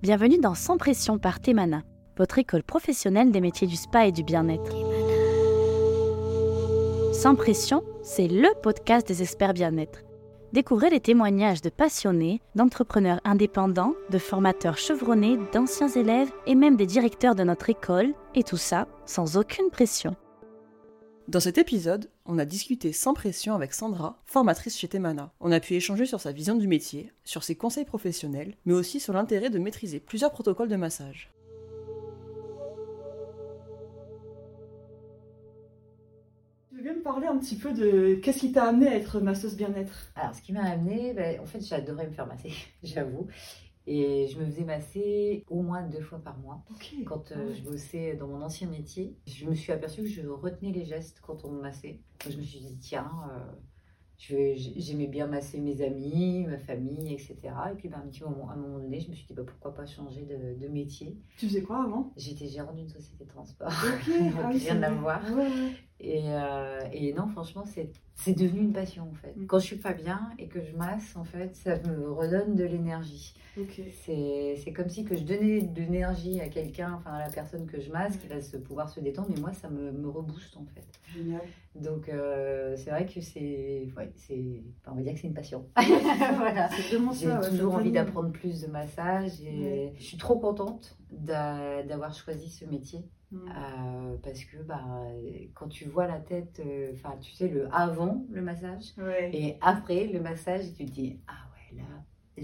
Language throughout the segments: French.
Bienvenue dans Sans Pression par Temana, votre école professionnelle des métiers du spa et du bien-être. Sans Pression, c'est le podcast des experts bien-être. Découvrez les témoignages de passionnés, d'entrepreneurs indépendants, de formateurs chevronnés, d'anciens élèves et même des directeurs de notre école, et tout ça sans aucune pression. Dans cet épisode, on a discuté sans pression avec Sandra, formatrice chez Temana. On a pu échanger sur sa vision du métier, sur ses conseils professionnels, mais aussi sur l'intérêt de maîtriser plusieurs protocoles de massage. Tu veux bien me parler un petit peu de qu'est-ce qui t'a amené à être masseuse bien-être? Alors, ce qui m'a amené, ben, en fait, j'adorais me faire masser, j'avoue. Et je me faisais masser au moins deux fois par mois. Quand euh, Ah je bossais dans mon ancien métier, je me suis aperçue que je retenais les gestes quand on me massait. Donc, je me suis dit, tiens, euh, j'aimais bien masser mes amis, ma famille, etc. Et puis, ben, un petit moment, à un moment donné, je me suis dit, bah, pourquoi pas changer de, de métier? Tu faisais quoi avant? J'étais gérante d'une société de transport. Ok, Donc, ah oui, rien à voir. Ouais, ouais. Et, euh, et non, franchement, c'est devenu une passion en fait. Mm. Quand je suis pas bien et que je masse, en fait, ça me redonne de l'énergie. Ok. C'est comme si que je donnais de l'énergie à quelqu'un, enfin à la personne que je masse, qui va se, pouvoir se détendre, mais moi, ça me, me rebooste en fait. Génial. Donc, euh, c'est vrai que c'est. Ouais, enfin, on va dire que c'est une passion. voilà. J'ai ouais, toujours envie d'apprendre plus de massage et je suis trop contente d'a- d'avoir choisi ce métier. Mm. Euh, parce que bah, quand tu vois la tête, euh, tu sais le avant le massage Ouais. et après le massage, tu te dis ah ouais là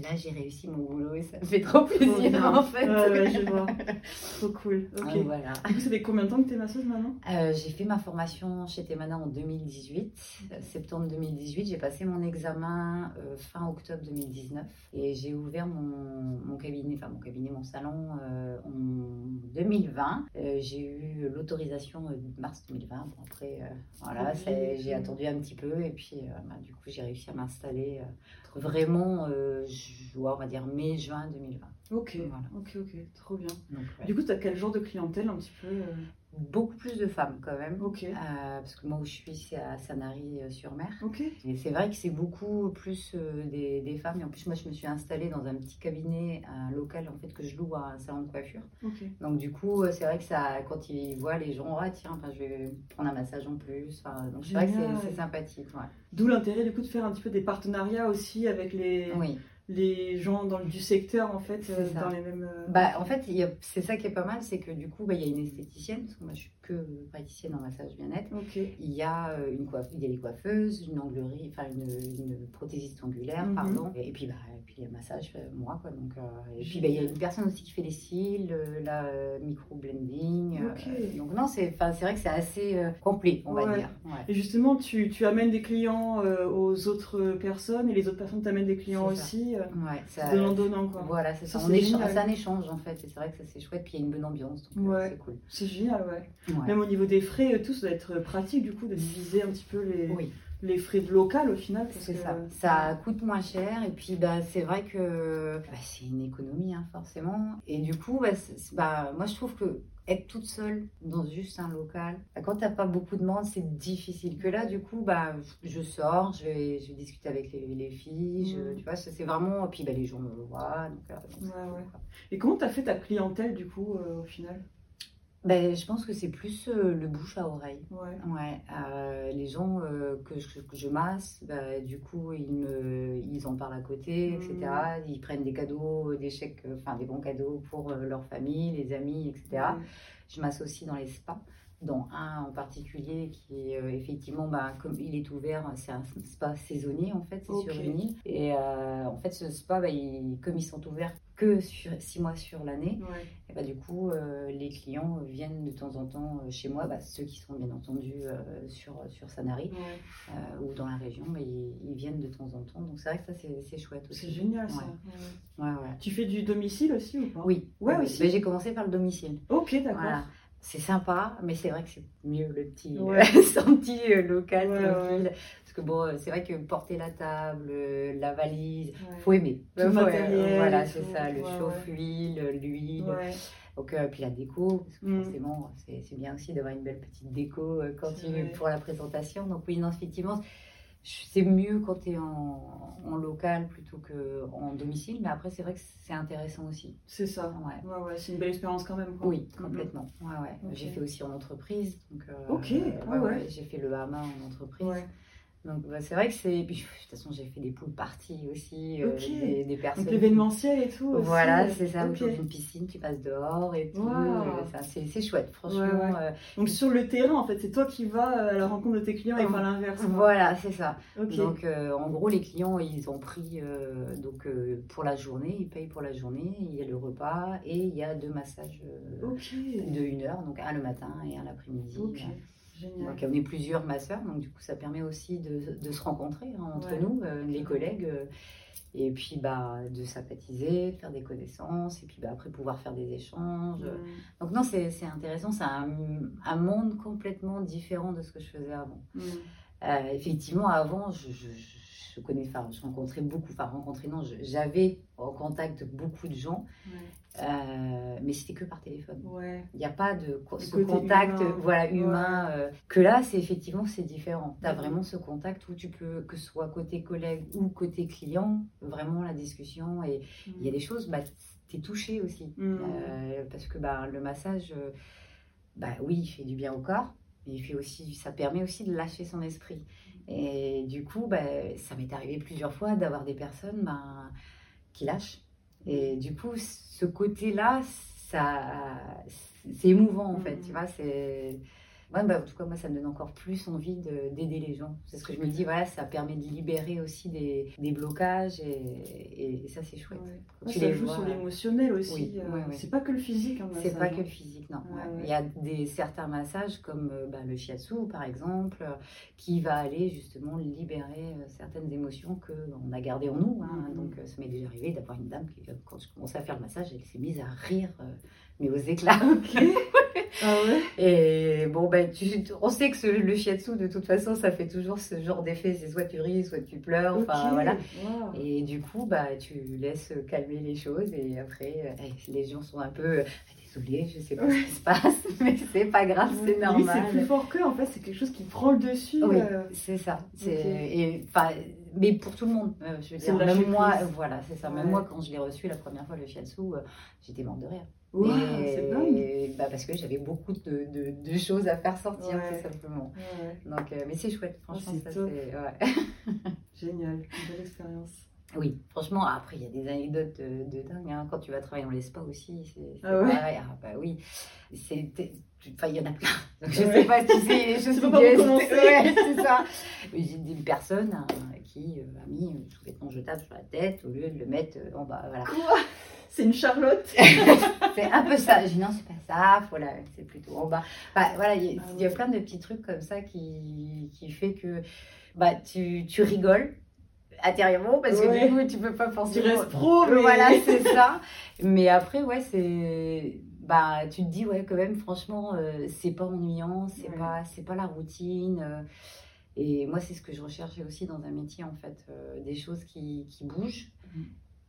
là j'ai réussi mon boulot et ça me fait trop plaisir en fait. Ouais, ouais, je vois. Trop cool. Ok. Donc, voilà. Ça fait combien de temps que t'es masseuse maintenant? Euh, j'ai fait ma formation chez Temana en 2018, euh, septembre 2018. J'ai passé mon examen euh, fin octobre 2019 et j'ai ouvert mon, mon cabinet, enfin mon cabinet, mon salon euh, en 2020. Euh, j'ai eu l'autorisation mars 2020. Bon, après, voilà, j'ai attendu un petit peu et puis bah, du coup j'ai réussi à m'installer vraiment, on va dire mai-juin 2020. Ok. Voilà. Ok, ok. Trop bien. Donc, ouais. Du coup, t'as quel genre de clientèle un petit peu euh beaucoup plus de femmes quand même. Ok. Euh, parce que moi où je suis, c'est à Sanary-sur-Mer. Ok. Et c'est vrai que c'est beaucoup plus euh, des, des femmes. Et en plus, moi, je me suis installée dans un petit cabinet, local en fait que je loue à un salon de coiffure. Ok. Donc du coup, euh, c'est vrai que ça, quand ils voient les gens, ah tiens, enfin, je vais prendre un massage en plus. Enfin, donc c'est vrai que c'est- c'est sympathique. ouais. D'où l'intérêt du coup de faire un petit peu des partenariats aussi avec les, Oui. Les gens dans, le- du secteur en fait, euh, dans les mêmes. euh, Bah, en fait, il y a- c'est ça qui est pas mal, c'est que du coup, bah, il y a une esthéticienne, parce que moi, je suis que praticienne en massage bien-être. Il y a euh, une coiffe, il y a les coiffeuses, une anglerie, enfin une, une prothésiste angulaire, Mhm. pardon. Et, puis bah, et puis les massages, euh, moi quoi. Donc, euh, et puis bah, il y a une personne aussi qui fait les cils, la micro blending. euh, Ok. donc non, c'est, enfin, c'est vrai que c'est assez complet, on va dire. Ouais. Et justement, tu, tu amènes des clients aux autres personnes et les autres personnes t'amènent des clients ça. Euh, Ouais, ça- c'est donnant-donnant quoi. Voilà, c'est ça. C'est un échange en fait, et c'est vrai que ça c'est chouette, puis il y a une bonne ambiance, donc euh, Ouais. c'est cool. C'est génial, ouais. Ouais. Même au niveau des frais, et tout, ça doit être pratique du coup de diviser un petit peu les, Oui. Les frais de local au final. C'est que- ça. Ça coûte moins cher et puis bah, c'est vrai que bah, c'est une économie hein, forcément. Et du coup, bah, bah, moi je trouve que être toute seule dans juste un local, bah, quand t'as pas beaucoup de monde, c'est difficile. Que là, du coup, bah, je sors, je vais, je vais discuter avec les, les filles, je- Mm. tu vois, ça, c'est vraiment. Et puis bah, les gens me voient. Donc, euh, donc, Ouais, cool. Et comment t'as fait ta clientèle du coup euh, au final? Ben, je pense que c'est plus euh, le bouche à oreille. Ouais. Ouais, euh, les gens euh, que, je, que je masse, bah, du coup, ils, me, ils en parlent à côté, etc. Mhm. Ils prennent des cadeaux, des chèques, enfin des bons cadeaux pour leur famille, les amis, etc. Je masse aussi dans les spas, dont un en particulier qui, euh, effectivement, bah, comme il est ouvert, c'est un spa saisonnier en fait, c'est sur une île. Et euh, en fait, ce spa, bah, il- comme ils sont ouverts que sur six mois sur l'année, Ouais. et bah, du coup, euh, les clients viennent de temps en temps chez moi, bah, ceux qui sont bien entendu sur, sur Sanary Ouais. ou dans la région, bah, ils, ils viennent de temps en temps. Donc c'est vrai que ça, c'est chouette aussi. C'est génial ça. Ouais. Tu fais du domicile aussi ou pas? Oui, Ouais, oui. aussi. Mais J'ai commencé par le domicile. Ok, d'accord. Voilà. C'est sympa, mais c'est vrai que c'est mieux le petit, Ouais. son petit euh, local Ouais, tranquille. ouais. Parce que bon, euh, c'est vrai que porter la table, euh, la valise, Ouais. faut aimer. Tout le Faut- matériel Voilà, c'est tout. ça, le Ouais, chauffe-huile, l'huile. Ouais. Donc, euh, puis la déco, parce que Mm. forcément, c'est c'est bien aussi d'avoir une belle petite déco euh, quand vrai. pour la présentation. Donc oui, non, effectivement, c'est mieux quand tu es en, en, local plutôt qu'en domicile, mais après, c'est vrai que c'est intéressant aussi. C'est ça. Ouais. ouais, ouais c'est une belle expérience quand même. Oui, complètement. Ouais, ouais. J'ai fait aussi en entreprise. Donc, euh, ok, ouais, J'ai fait le Hama en entreprise. Donc bah, c'est vrai que c'est. de toute façon, j'ai fait des poules parties aussi, euh, des, personnes. Donc l'événementiel et tout. Voilà, c'est ça. Autour d'une piscine, tu passes dehors et tout. Euh, c'est chouette, franchement. Euh. Donc sur le terrain, en fait, c'est toi qui vas à la rencontre de tes clients et pas l'inverse. Voilà, c'est ça. Donc en gros, les clients, ils ont pris donc pour la journée, ils payent pour la journée. Il y a le repas et il y a deux massages de une heure, donc un le matin et un l'après-midi. Donc, on est plusieurs masseurs, donc du coup, ça permet aussi de, de se rencontrer hein, entre nous, euh, les collègues, euh, et puis bah, de sympathiser, faire des connaissances, et puis bah, après pouvoir faire des échanges. Donc, non, c'est intéressant, c'est un, un, monde complètement différent de ce que je faisais avant. Euh, effectivement, avant, je, je, je connais, enfin, je rencontrais beaucoup, enfin, rencontrer, non, j'avais en contact beaucoup de gens. Euh, mais c'était que par téléphone. Il n'y a pas de ce contact humain. voilà, humain. Euh, que là, c'est effectivement, c'est différent. Tu as vraiment ce contact où tu peux, que ce soit côté collègue ou côté client, vraiment la discussion. Et il y a mm. des choses, bah, tu es touché aussi. Mm. Euh, parce que bah, le massage, bah, oui, il fait du bien au corps. Mais il fait aussi, ça permet aussi de lâcher son esprit. Et du coup, bah, ça m'est arrivé plusieurs fois d'avoir des personnes bah, qui lâchent. Et du coup, ce côté-là, ça, c'est émouvant en fait, tu vois, c'est bah, en tout cas, moi, ça me donne encore plus envie d'aider les gens. C'est ce que je me dis, voilà, ça permet de libérer aussi des, des blocages et, et, ça, c'est chouette. tu ça les joue sur l'émotionnel aussi. Euh, c'est pas que le physique. Hein, c'est pas que le physique, non. Il y a des, certains massages comme euh, bah, le shiatsu, par exemple, euh, qui va aller justement libérer certaines émotions qu'on a gardées en nous. Hein. Mm-hmm. Donc, ça m'est déjà arrivé d'avoir une dame qui, quand je commençais à faire le massage, elle s'est mise à rire, mais aux éclats. Ah et bon, ben, tu, on sait que le shiatsu, de toute façon, ça fait toujours ce genre d'effet. C'est soit tu ris, soit tu pleures. Enfin, voilà. Et du coup, bah, tu laisses calmer les choses. Et après, eh, les gens sont un peu. Ah, je sais pas ce qui se passe, mais c'est pas grave, c'est normal. c'est plus fort que, en fait, c'est quelque chose qui prend le dessus. Oui, euh. c'est ça. Et, mais pour tout le monde, euh, je veux dire, même moi, voilà, c'est ça. Même moi, quand je l'ai reçu la première fois, le shiatsu, euh, j'étais morte de rire c'est dingue. Bah parce que j'avais beaucoup de, de, de, choses à faire sortir, tout simplement. Donc, euh, mais c'est chouette, franchement. ça, c'est, Génial, une belle expérience. Oui, franchement, après, il y a des anecdotes de, dingue. Hein. Quand tu vas travailler dans les spas aussi, c'est, ah ouais. pareil. Ah, bah oui, c'est, enfin, il y en a plein. Donc, je ne sais pas si c'est les choses qui ouais, c'est ça. J'ai une personne hein, qui euh, a mis un sous-vêtement jetable sur la tête au lieu de le mettre en bas. Voilà. Quoi? C'est une Charlotte? c'est un peu ça. Je dis non, c'est pas ça. Voilà, c'est plutôt en bas. Bah, voilà, il y, a plein de petits trucs comme ça qui, qui fait que bah, tu, tu rigoles intérieurement parce que du coup, tu peux pas forcément. Tu restes pro, mais... Voilà, c'est ça. Mais après, ouais, c'est. Bah, tu te dis, ouais, quand même, franchement, euh, c'est pas ennuyant, c'est pas, c'est pas la routine. Euh, et moi, c'est ce que je recherchais aussi dans un métier, en fait, euh, des choses qui, qui bougent. Mm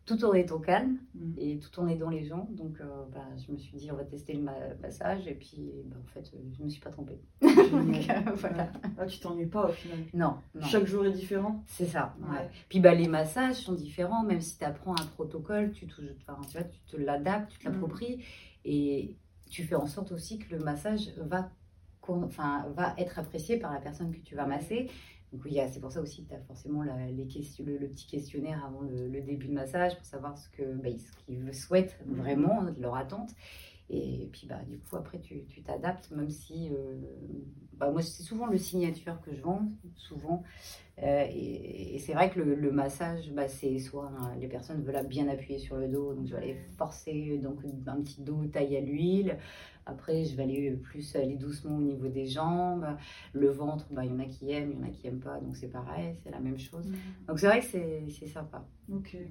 tout en étant calme mm. et tout en aidant les gens. Donc, euh, bah, je me suis dit, on va tester le massage. Et puis, bah, en fait, je ne me suis pas trompée. Euh, voilà. Ah, tu t'ennuies pas au final non, Chaque jour est différent C'est ça. Ouais. Puis, bah, les massages sont différents. Même si tu apprends un protocole, tu, tu, vois, tu te l'adaptes, tu te mm. l'appropries. Et tu fais en sorte aussi que le massage va, enfin, va être apprécié par la personne que tu vas masser c'est pour ça aussi que tu as forcément les questions, le, petit questionnaire avant le, début de massage pour savoir ce qu'ils bah, ce souhaitent vraiment, leur attente. Et puis, bah, du coup, après, tu t'adaptes, même si. Euh, bah, moi, c'est souvent le signature que je vends, souvent. Euh, et, c'est vrai que le, massage, bah, c'est soit les personnes veulent bien appuyer sur le dos, donc je vais aller forcer donc, un petit dos taille à l'huile. Après, je vais aller plus aller doucement au niveau des jambes. Le ventre, bah, il y en a qui aiment, il y en a qui n'aiment pas, donc c'est pareil, c'est la même chose. Mhm. Donc c'est vrai que c'est sympa.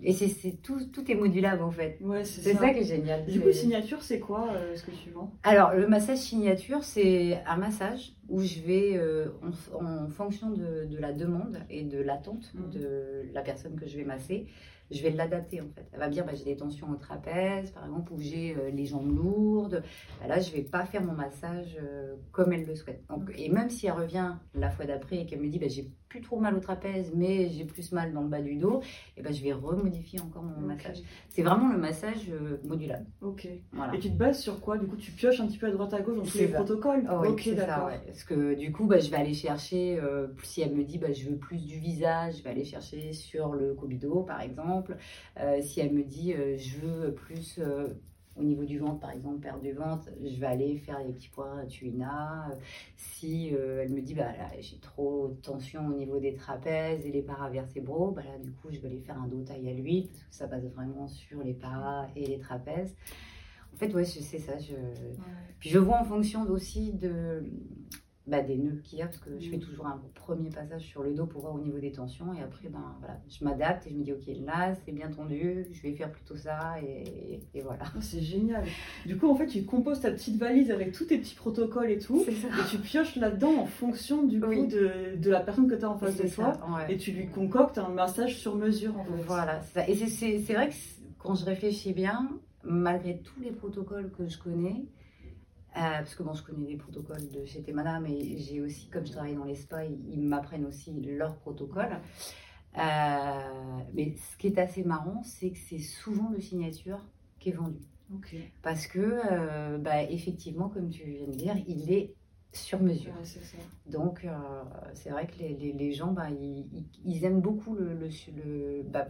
Et c'est tout, tout est modulable en fait. Ouais, c'est ça. ça. qui est génial. Du coup, signature, c'est quoi euh, ce que tu vends? Alors, le massage signature, c'est un massage où je vais, euh, en, fonction de, de, la demande et de l'attente mhm. de la personne que je vais masser, je vais l'adapter en fait. Elle va dire bah, j'ai des tensions au trapèze, par exemple, ou j'ai euh, les jambes lourdes. Bah, là, je vais pas faire mon massage euh, comme elle le souhaite. Donc, et même si elle revient la fois d'après et qu'elle me dit bah, j'ai plus trop mal au trapèze, mais j'ai plus mal dans le bas du dos, et ben je vais remodifier encore mon massage. C'est vraiment le massage euh, modulable. Ok. Voilà. Et tu te bases sur quoi? Du coup, tu pioches un petit peu à droite à gauche dans tous les ça. protocoles? Oui, Ok, d'accord. ouais. Parce que du coup, bah, je vais aller chercher, euh, si elle me dit bah, je veux plus du visage, je vais aller chercher sur le cobido par exemple. Euh, si elle me dit euh, je veux plus au niveau du ventre par exemple, perdre du ventre, je vais aller faire des petits points tuina. Si euh, elle me dit bah, là, j'ai trop de tension au niveau des trapèzes et les paravertébraux, bah, là du coup je vais aller faire un dos taille à l'huile parce que ça base vraiment sur les paras et les trapèzes. En fait, ouais, je sais ça. Je... Puis je vois en fonction aussi de, bah, des nœuds qu'il y a, parce que je fais Mhm. toujours un premier passage sur le dos pour voir au niveau des tensions. Et après, ben, voilà, je m'adapte et je me dis, ok, là, c'est bien tendu, je vais faire plutôt ça. Et, et voilà. Ah, c'est génial. Du coup, en fait, tu composes ta petite valise avec tous tes petits protocoles et tout. Et tu pioches là-dedans en fonction du coup Oui. de, de la personne que tu as en face de toi. ouais. Et tu lui concoctes un massage sur mesure en fait. Voilà, ça. Et c'est- vrai que quand je réfléchis bien, malgré tous les protocoles que je connais, parce que bon, je connais des protocoles de chez Temana, mais j'ai aussi, comme je travaille dans les spas, ils, m'apprennent aussi leurs protocoles. Euh, mais ce qui est assez marrant, c'est que c'est souvent le signature qui est vendu. Parce que, euh, bah, effectivement, comme tu viens de dire, il est sur mesure. Ouais, c'est ça. Donc, euh, c'est vrai que les, les- les gens, bah, ils aiment beaucoup le, le, le, bah,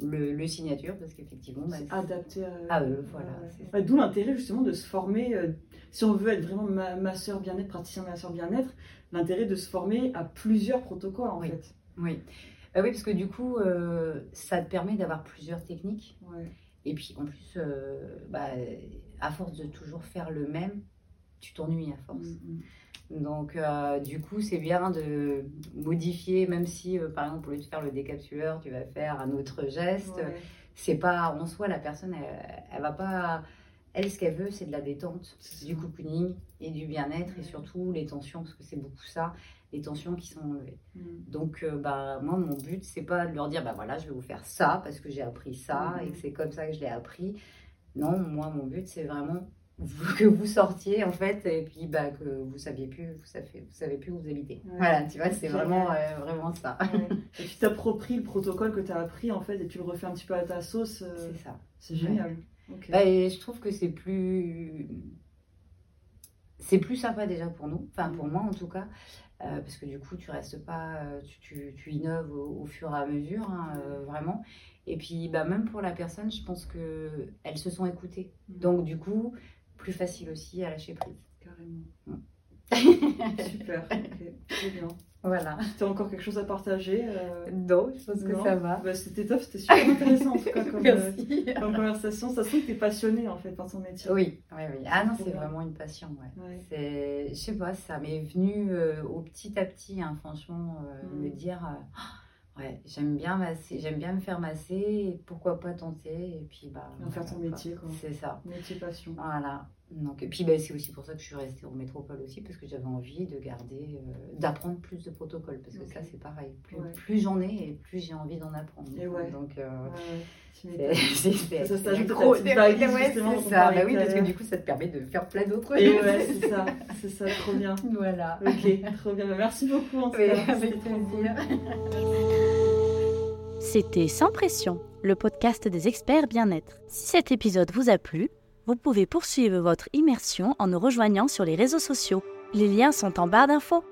le- le signature parce qu'effectivement, bah, adapté à, à eux, voilà. Ouais. Ouais, D'où l'intérêt justement de se former, euh, si on veut être vraiment ma masseur bien-être, praticien masseur bien-être, l'intérêt de se former à plusieurs protocoles en Oui. fait. Oui. Bah oui, parce que du coup, euh, ça te permet d'avoir plusieurs techniques. Ouais. Et puis, en plus, euh, bah, à force de toujours faire le même, tu t'ennuies à force. Mm, Donc, euh, du coup, c'est bien de modifier, même si, euh, par exemple, au lieu de faire le décapsuleur, tu vas faire un autre mm. geste. Ouais. c'est pas en soi la personne elle, elle va pas elle ce qu'elle veut c'est de la détente du cocooning et du bien-être et surtout les tensions parce que c'est beaucoup ça les tensions qui sont enlevées Mm. donc euh, bah moi mon but c'est pas de leur dire bah voilà je vais vous faire ça parce que j'ai appris ça et que c'est comme ça que je l'ai appris non moi mon but c'est vraiment que vous sortiez en fait et puis bah que vous saviez plus vous savez vous savez plus où vous habitez Ouais. voilà tu vois c'est vraiment euh, vraiment ça Ouais. Et tu t'appropries le protocole que tu as appris en fait et tu le refais un petit peu à ta sauce. euh, c'est ça C'est génial. Bah, et je trouve que c'est plus c'est plus sympa déjà pour nous, enfin pour moi en tout cas, euh, parce que du coup tu restes pas, tu, tu, tu innoves au, au fur et à mesure, hein, euh, vraiment. Et puis bah, même pour la personne, je pense que elles se sont écoutées, Mm. donc du coup plus facile aussi à lâcher prise. Carrément. Mm. Super. Ok. Très bien. Voilà. Tu as encore quelque chose à partager euh, Non, je pense que non? ça va. Bah, C'était top, c'était super intéressant en tout cas comme, euh, Merci. comme conversation. Ça se trouve que tu es passionné en fait par ton métier. Oui, oui, oui. Ah non, c'est vraiment une passion, ouais. Ouais. C'est, je sais pas, ça m'est venu euh, au petit à petit, hein, franchement, euh, Mm. me dire, euh, Ah, ouais, j'aime bien masser, j'aime bien me faire masser, et pourquoi pas tenter, et puis bah. En faire ton métier, quoi. C'est ça. Métier passion. Voilà. Donc, et puis bah, c'est aussi pour ça que je suis restée en métropole aussi, parce que j'avais envie de garder, euh, d'apprendre plus de protocoles, parce que ça c'est pareil. Plus, Ouais. plus j'en ai, et plus j'ai envie d'en apprendre. Et ouais. Donc, euh, Ouais, c'est, Ça gros- justement, ça. parlait Bah oui, parce que du coup, ça te permet de faire plein d'autres Et choses. ouais, c'est ça, c'est ça, trop bien. Voilà. Ok, trop bien. Bah, Merci beaucoup en tout Oui, cas. avec plaisir. C'était Sans Pression, le podcast des experts bien-être. Si cet épisode vous a plu, vous pouvez poursuivre votre immersion en nous rejoignant sur les réseaux sociaux. Les liens sont en barre d'infos.